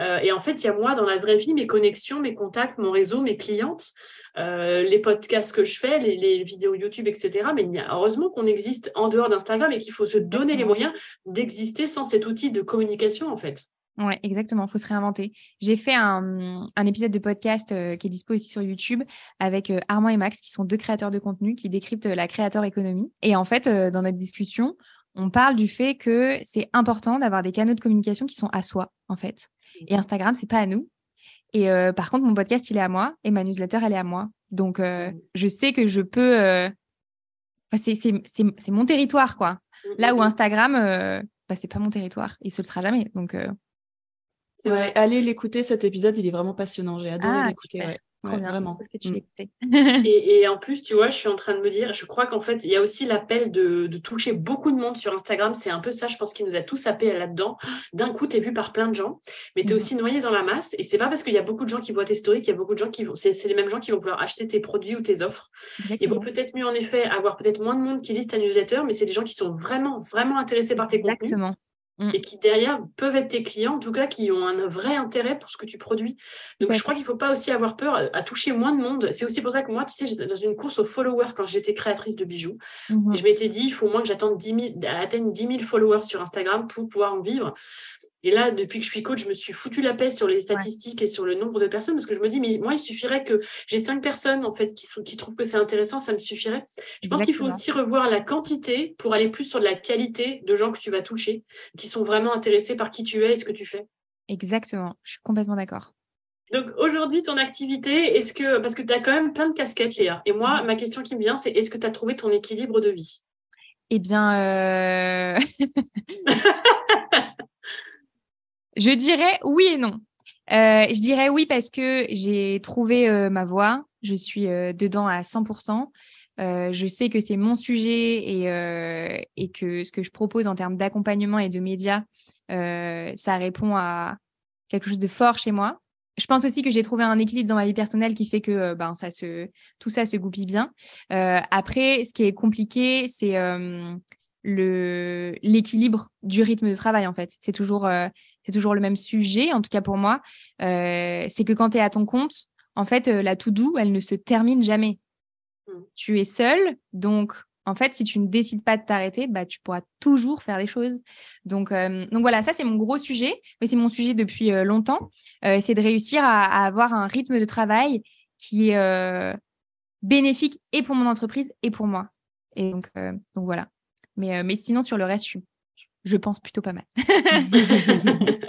Speaker 2: Euh, et en fait, il y a moi dans la vraie vie, mes connexions, mes contacts, mon réseau, mes clientes, euh, les podcasts que je fais, les, vidéos YouTube, etc. Mais il y a, heureusement qu'on existe en dehors d'Instagram et qu'il faut se donner les moyens d'exister sans cet outil de communication, en fait.
Speaker 3: Oui, exactement, il faut se réinventer. J'ai fait un, épisode de podcast euh, qui est dispo aussi sur YouTube avec Armand et Max, qui sont deux créateurs de contenu qui décryptent la créateur économie. Et en fait, dans notre discussion, on parle du fait que c'est important d'avoir des canaux de communication qui sont à soi, en fait. Et Instagram, c'est pas à nous. Et euh, par contre, mon podcast, il est à moi et ma newsletter, elle est à moi. Donc, euh, mmh. je sais que je peux. Euh, c'est mon territoire, quoi. Mmh, Là où mmh, Instagram, bah, c'est pas mon territoire et ce ne sera jamais. Donc,
Speaker 1: c'est vrai. Allez l'écouter, cet épisode, il est vraiment passionnant. J'ai adoré ah, l'écouter. vraiment.
Speaker 3: Mm.
Speaker 2: et, et, en plus, tu vois, je suis en train de me dire, je crois qu'en fait, il y a aussi l'appel de, de, toucher beaucoup de monde sur Instagram. C'est un peu ça, je pense, qui nous a tous appelés là-dedans. D'un coup, tu es vu par plein de gens, mais tu es mm. aussi noyé dans la masse. Et c'est pas parce qu'il y a beaucoup de gens qui voient tes stories qu'il y a beaucoup de gens qui vont. C'est les mêmes gens qui vont vouloir acheter tes produits ou tes offres. Il vaut peut-être mieux, en effet, avoir peut-être moins de monde qui lise ta newsletter, mais c'est des gens qui sont vraiment, vraiment intéressés par tes contenus. Mm. et qui derrière peuvent être tes clients, en tout cas qui ont un vrai intérêt pour ce que tu produis. Donc je crois qu'il ne faut pas aussi avoir peur à, toucher moins de monde. C'est aussi pour ça que moi, tu sais, j'étais dans une course aux followers quand j'étais créatrice de bijoux. Mm-hmm. Et je m'étais dit, il faut au moins que j'attende 10 000, atteigne 10 000 followers sur Instagram pour pouvoir en vivre. Et là, depuis que je suis coach, je me suis foutu la paix sur les statistiques et sur le nombre de personnes parce que je me dis, mais moi, il suffirait que j'ai cinq personnes en fait qui, sont, qui trouvent que c'est intéressant, ça me suffirait. Je pense qu'il faut aussi revoir la quantité pour aller plus sur la qualité de gens que tu vas toucher, qui sont vraiment intéressés par qui tu es et ce que tu fais.
Speaker 3: Exactement, je suis complètement d'accord.
Speaker 2: Donc aujourd'hui, ton activité, est-ce que, parce que tu as quand même plein de casquettes, Léa, et moi, ma question qui me vient, c'est est-ce que tu as trouvé ton équilibre de vie?
Speaker 3: Eh bien, euh... Je dirais oui et non. Euh, je dirais oui parce que j'ai trouvé euh, ma voie, je suis euh, dedans à 100%. je sais que c'est mon sujet et, que ce que je propose en termes d'accompagnement et de médias, ça répond à quelque chose de fort chez moi. Je pense aussi que j'ai trouvé un équilibre dans ma vie personnelle qui fait que ben, ça se, tout ça se goupille bien. après, ce qui est compliqué, c'est le l'équilibre du rythme de travail en fait. C'est toujours euh, c'est toujours le même sujet en tout cas pour moi. Euh, c'est que quand tu es à ton compte en fait euh, la to do elle ne se termine jamais. Mmh. tu es seul donc en fait si tu ne décides pas de t'arrêter bah tu pourras toujours faire des choses. Donc donc voilà ça c'est mon gros sujet mais c'est mon sujet depuis longtemps. C'est de réussir à, à, avoir un rythme de travail qui est bénéfique et pour mon entreprise et pour moi. Et donc donc voilà mais, euh, mais sinon, sur le reste, je, pense plutôt pas mal.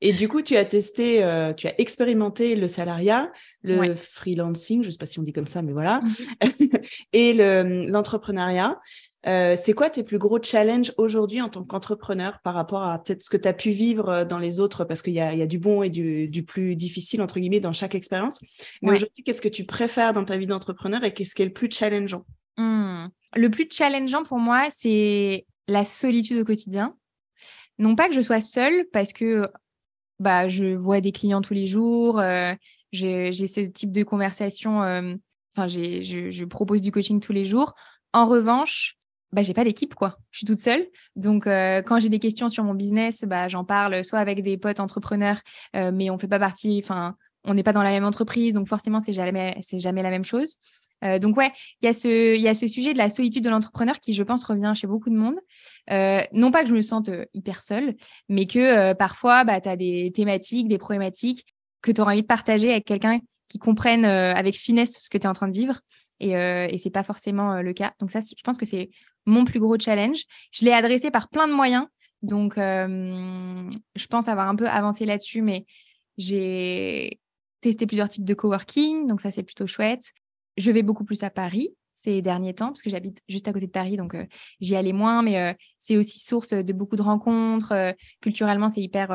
Speaker 1: Et du coup, tu as testé, euh, tu as expérimenté le salariat, le freelancing, je ne sais pas si on dit comme ça, mais voilà, mhm. et l'entrepreneuriat. Euh, c'est quoi tes plus gros challenges aujourd'hui en tant qu'entrepreneur par rapport à peut-être ce que tu as pu vivre dans les autres? Parce qu'il y, y a, du bon et du, du, plus difficile, entre guillemets, dans chaque expérience. Mais aujourd'hui, qu'est-ce que tu préfères dans ta vie d'entrepreneur et qu'est-ce qui est le plus challengeant?
Speaker 3: Mmh. Le plus challengeant pour moi, c'est la solitude au quotidien. Non pas que je sois seule, parce que bah, je vois des clients tous les jours, euh, j'ai ce type de conversation, euh, enfin, je, je, propose du coaching tous les jours. En revanche, bah, j'ai pas d'équipe, quoi. Je suis toute seule. Donc, euh, quand j'ai des questions sur mon business, bah, j'en parle soit avec des potes entrepreneurs, mais on fait pas partie, enfin, on n'est pas dans la même entreprise, donc forcément, c'est jamais, jamais la même chose. Euh, donc ouais, il y, a ce, ce sujet de la solitude de l'entrepreneur qui, je pense, revient chez beaucoup de monde. Euh, non pas que je me sente euh, hyper seule, mais que parfois, bah, tu as des thématiques, des problématiques que tu auras envie de partager avec quelqu'un qui comprenne avec finesse ce que tu es en train de vivre. Et, et c'est pas forcément le cas. Donc ça, je pense que c'est mon plus gros challenge. Je l'ai adressé par plein de moyens. Donc, je pense avoir un peu avancé là-dessus, mais j'ai testé plusieurs types de coworking, donc ça c'est plutôt chouette. Je vais beaucoup plus à Paris ces derniers temps, parce que j'habite juste à côté de Paris, donc euh, j'y allais moins, mais euh, c'est aussi source de beaucoup de rencontres. Euh, culturellement, c'est hyper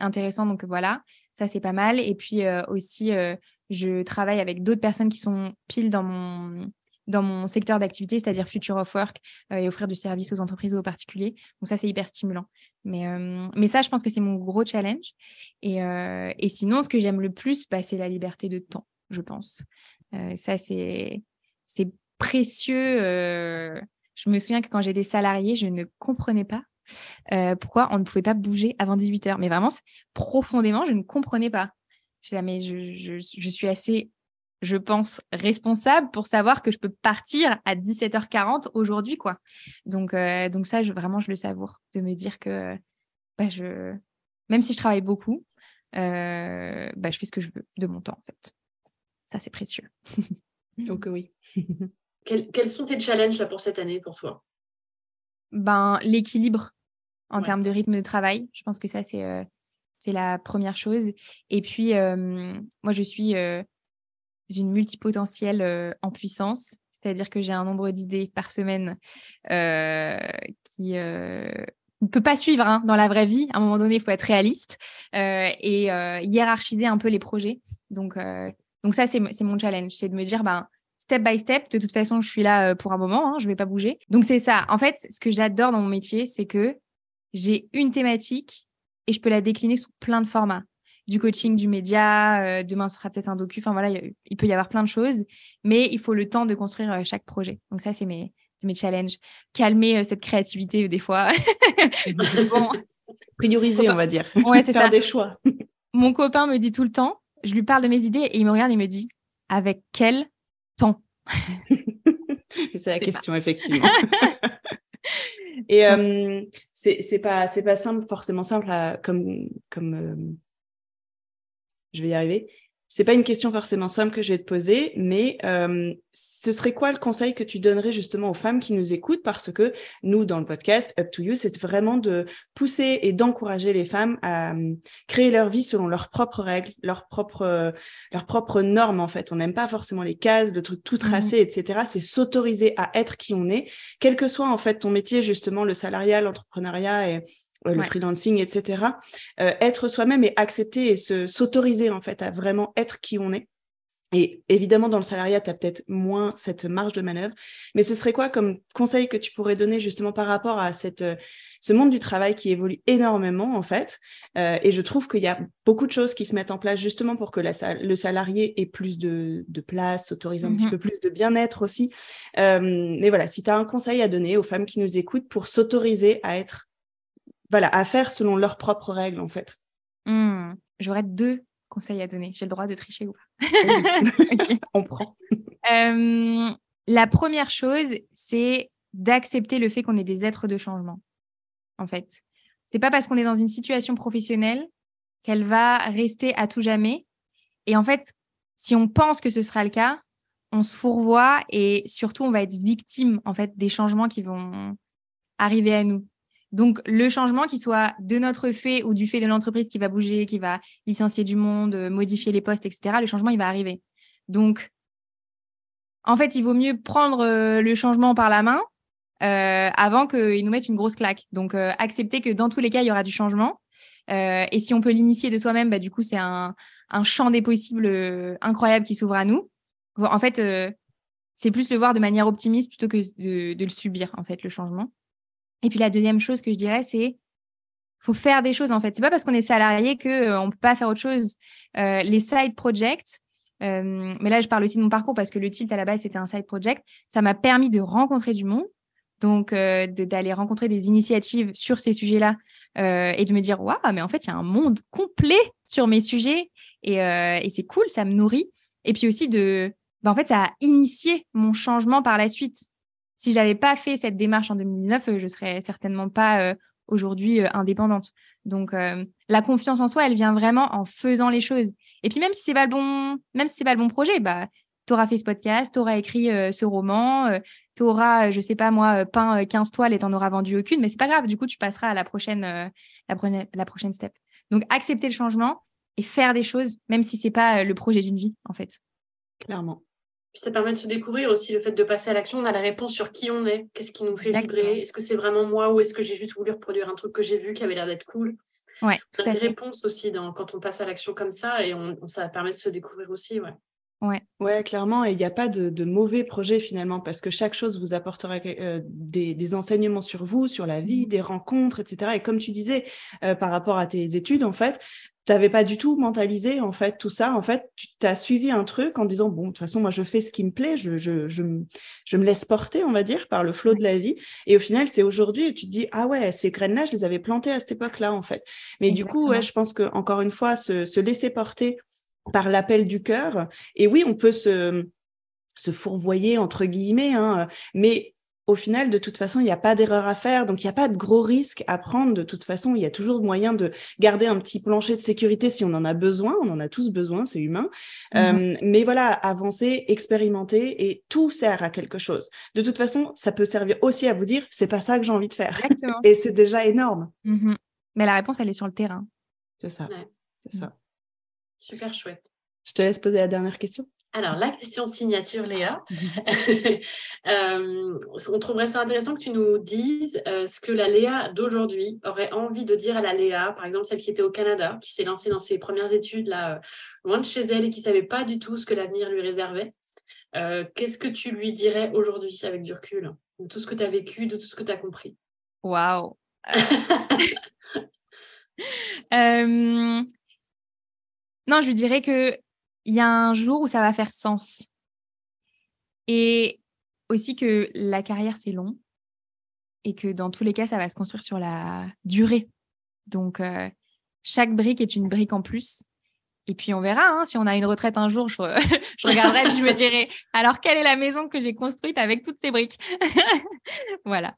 Speaker 3: intéressant, donc voilà, ça c'est pas mal. Et puis aussi, je travaille avec d'autres personnes qui sont pile dans mon dans mon secteur d'activité, c'est-à-dire Future of Work et offrir du service aux entreprises ou aux particuliers. Donc ça, c'est hyper stimulant. Mais, mais ça, je pense que c'est mon gros challenge. Et, et sinon, ce que j'aime le plus, bah, c'est la liberté de temps, je pense. Euh, ça, c'est précieux. Euh, je me souviens que quand j'étais salariée, je ne comprenais pas euh, pourquoi on ne pouvait pas bouger avant 18 heures. Mais vraiment, profondément, je ne comprenais pas. Je, mais je, suis assez, je pense, responsable pour savoir que je peux partir à 17h40 aujourd'hui. quoi. Donc, donc ça, vraiment, je le savoure, de me dire que bah, même si je travaille beaucoup, bah, je fais ce que je veux de mon temps, en fait ça c'est précieux.
Speaker 1: Donc oui.
Speaker 2: quels, sont tes challenges pour cette année pour toi?
Speaker 3: Ben, L'équilibre en termes de rythme de travail. Je pense que ça, c'est euh, c'est la première chose. Et puis, euh, moi, je suis euh, une multipotentielle en puissance. C'est-à-dire que j'ai un nombre d'idées par semaine qui ne peut pas suivre hein, dans la vraie vie. À un moment donné, il faut être réaliste et hiérarchiser un peu les projets. Donc, Donc ça, c'est mon challenge, c'est de me dire, ben, step by step, de toute façon, je suis là pour un moment, hein, je ne vais pas bouger. Donc c'est ça. En fait, ce que j'adore dans mon métier, c'est que j'ai une thématique et je peux la décliner sous plein de formats du coaching, du média. demain, ce sera peut-être un docu. Enfin, voilà, il peut y avoir plein de choses, mais il faut le temps de construire chaque projet. Donc, ça, c'est mes, mes challenges. Calmer cette créativité, des fois.
Speaker 1: Prioriser, on va dire.
Speaker 3: Ouais, c'est
Speaker 1: ça. des choix.
Speaker 3: Mon copain me dit tout le temps, je lui parle de mes idées et il me regarde et me dit, avec quel temps?
Speaker 1: C'est la question, effectivement. et c'est pas, pas simple, forcément simple comme, comme je vais y arriver. C'est pas une question forcément simple que je vais te poser, mais euh, ce serait quoi le conseil que tu donnerais justement aux femmes qui nous écoutent? Parce que nous, dans le podcast Up to You, c'est vraiment de pousser et d'encourager les femmes à euh, créer leur vie selon leurs propres règles, leurs propres, leurs propres normes en fait. On n'aime pas forcément les cases, de trucs tout mmh tracés, etc. C'est s'autoriser à être qui on est, quel que soit en fait ton métier, justement le salariat, l'entrepreneuriat et euh, le freelancing, etc. Euh, être soi-même et accepter et se s'autoriser en fait à vraiment être qui on est. Et évidemment, dans le salariat, tu as peut-être moins cette marge de manœuvre. Mais ce serait quoi comme conseil que tu pourrais donner justement par rapport à cette, euh, ce monde du travail qui évolue énormément en fait Et je trouve qu'il y a beaucoup de choses qui se mettent en place justement pour que la, le salarié ait plus de, de place, s'autorise un petit mmh peu plus de bien-être aussi. mais voilà, si tu as un conseil à donner aux femmes qui nous écoutent pour s'autoriser à être voilà, à faire selon leurs propres règles, en fait.
Speaker 3: Mmh. J'aurais deux conseils à donner. J'ai le droit de tricher ou pas?
Speaker 1: On prend.
Speaker 3: la première chose, c'est d'accepter le fait qu'on est des êtres de changement. En fait, c'est pas parce qu'on est dans une situation professionnelle qu'elle va rester à tout jamais. Et en fait, si on pense que ce sera le cas, on se fourvoie et surtout on va être victime en fait des changements qui vont arriver à nous. Donc, le changement, qui soit de notre fait ou du fait de l'entreprise qui va bouger, qui va licencier du monde, euh, modifier les postes, etc., le changement, il va arriver. Donc, en fait, il vaut mieux prendre euh, le changement par la main euh, avant qu'il nous mette une grosse claque. Donc, accepter que dans tous les cas, il y aura du changement. et si on peut l'initier de soi-même, bah, du coup, c'est un, champ des possibles incroyable qui s'ouvre à nous. En fait, c'est plus le voir de manière optimiste plutôt que de le subir, en fait, le changement. Et puis la deuxième chose que je dirais, c'est faut faire des choses en fait. C'est pas parce qu'on est salarié que euh, on peut pas faire autre chose. Euh, les side projects, euh, mais là je parle aussi de mon parcours parce que le tilt à la base c'était un side project. Ça m'a permis de rencontrer du monde, donc d'aller rencontrer des initiatives sur ces sujets-là et de me dire waouh, mais en fait il y a un monde complet sur mes sujets et, et c'est cool, ça me nourrit. Et puis aussi de, bah, en fait ça a initié mon changement par la suite si j'avais pas fait cette démarche en 2019, euh, je serais certainement pas euh, aujourd'hui euh, indépendante. Donc la confiance en soi, elle vient vraiment en faisant les choses. Et puis même si c'est pas le bon, même si c'est pas le bon projet, bah tu auras fait ce podcast, tu auras écrit ce roman, tu auras, je sais pas moi, peint 15 toiles et tu n'en auras vendu aucune, mais c'est pas grave, du coup, tu passeras à la prochaine, la, la prochaine step. Donc, accepter le changement et faire des choses, même si c'est pas le projet d'une vie, en fait.
Speaker 1: Clairement
Speaker 2: ça permet de se découvrir aussi le fait de passer à l'action. On a la réponse sur qui on est, qu'est-ce qui nous fait vibrer, est-ce que c'est vraiment moi ou est-ce que j'ai juste voulu reproduire un truc que j'ai vu qui avait l'air d'être cool.
Speaker 3: Ouais,
Speaker 2: on a des réponses aussi dans, quand on passe à l'action comme ça et on, ça permet de se découvrir aussi. Ouais.
Speaker 3: Ouais.
Speaker 1: ouais, clairement, et il n'y a pas de, mauvais projet finalement, parce que chaque chose vous apportera euh, des, enseignements sur vous, sur la vie, mmh. des rencontres, etc. Et comme tu disais, euh, par rapport à tes études, en fait, tu n'avais pas du tout mentalisé en fait tout ça. En fait, tu t'as suivi un truc en disant bon, de toute façon, moi je fais ce qui me plaît, je, je, je, me laisse porter, on va dire, par le flot de la vie. Et au final, c'est aujourd'hui tu te dis ah ouais, ces graines-là, je les avais plantées à cette époque-là en fait. Mais du coup, ouais, je pense que encore une fois, se, se laisser porter par l'appel du cœur. Et oui, on peut se se fourvoyer entre guillemets, hein, mais au final, de toute façon, il n'y a pas d'erreur à faire, donc il n'y a pas de gros risques à prendre. De toute façon, il y a toujours moyen de garder un petit plancher de sécurité si on en a besoin. On en a tous besoin, c'est humain. Mmh euh, mais voilà, avancer, expérimenter, et tout sert à quelque chose. De toute façon, ça peut servir aussi à vous dire, c'est pas ça que j'ai envie de faire. et c'est déjà énorme.
Speaker 3: Mmh mais la réponse, elle est sur le terrain.
Speaker 1: C'est ça. C'est ça.
Speaker 2: Super chouette.
Speaker 1: Je te laisse poser la dernière question.
Speaker 2: Alors, la question signature, Léa. Euh, on trouverait ça intéressant que tu nous dises euh, ce que la Léa d'aujourd'hui aurait envie de dire à la Léa, par exemple celle qui était au Canada, qui s'est lancée dans ses premières études là, loin de chez elle et qui ne savait pas du tout ce que l'avenir lui réservait. Euh, qu'est-ce que tu lui dirais aujourd'hui avec du recul de tout ce que tu as vécu, de tout ce que tu as compris?
Speaker 3: Waouh Non, je lui dirais que il y a un jour où ça va faire sens. Et aussi que la carrière, c'est long et que dans tous les cas, ça va se construire sur la durée. Donc, euh, chaque brique est une brique en plus. Et puis, on verra. Hein, si on a une retraite un jour, je, regarderai et je me dirai alors, quelle est la maison que j'ai construite avec toutes ces briques? Voilà.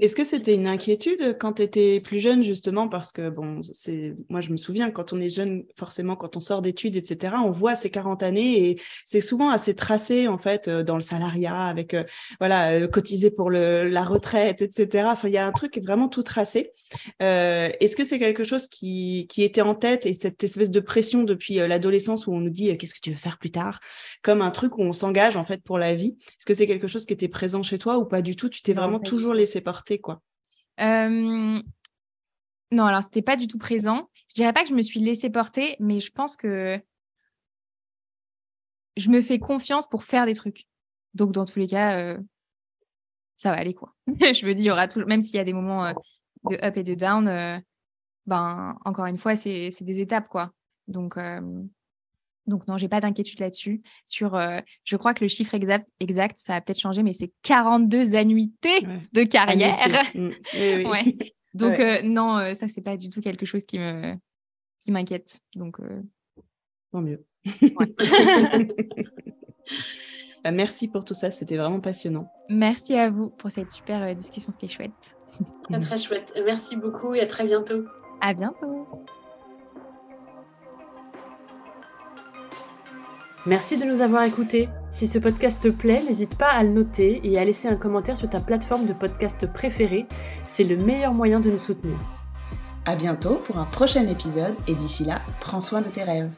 Speaker 1: Est-ce que c'était une inquiétude quand tu étais plus jeune, justement, parce que, bon, c'est, moi, je me souviens, quand on est jeune, forcément, quand on sort d'études, etc., on voit ces 40 années et c'est souvent assez tracé, en fait, euh, dans le salariat, avec, euh, voilà, euh, cotiser pour le, la retraite, etc. Enfin, il y a un truc vraiment tout tracé. est-ce que c'est quelque chose qui, qui était en tête et cette espèce de pression depuis l'adolescence où on nous dit qu'est-ce que tu veux faire plus tard, comme un truc où on s'engage, en fait, pour la vie? Est-ce que c'est quelque chose qui était présent chez toi ou pas du tout? Tu t'es vraiment toujours laissé porter, quoi
Speaker 3: Non, alors c'était pas du tout présent. Je dirais pas que je me suis laissée porter, mais je pense que je me fais confiance pour faire des trucs. Donc dans tous les cas, euh, ça va aller quoi. je me dis, il y aura tout, même s'il y a des moments euh, de up et de down, euh, ben encore une fois, c'est des étapes quoi. Donc donc non, j'ai pas d'inquiétude là-dessus. Sur, euh, je crois que le chiffre exact, exact ça a peut-être changé, mais c'est 42 annuités de carrière. Mm. Donc euh, non, euh, ça c'est pas du tout quelque chose qui me qui m'inquiète. Donc
Speaker 1: tant mieux. Bah, merci pour tout ça, c'était vraiment passionnant.
Speaker 3: Merci à vous pour cette super discussion, c'était chouette.
Speaker 2: Très, très chouette. Merci beaucoup et à très bientôt.
Speaker 3: À bientôt.
Speaker 2: Merci de nous avoir écoutés. Si ce podcast te plaît, n'hésite pas à le noter et à laisser un commentaire sur ta plateforme de podcast préférée. C'est le meilleur moyen de nous soutenir.
Speaker 1: À bientôt pour un prochain épisode et d'ici là, prends soin de tes rêves.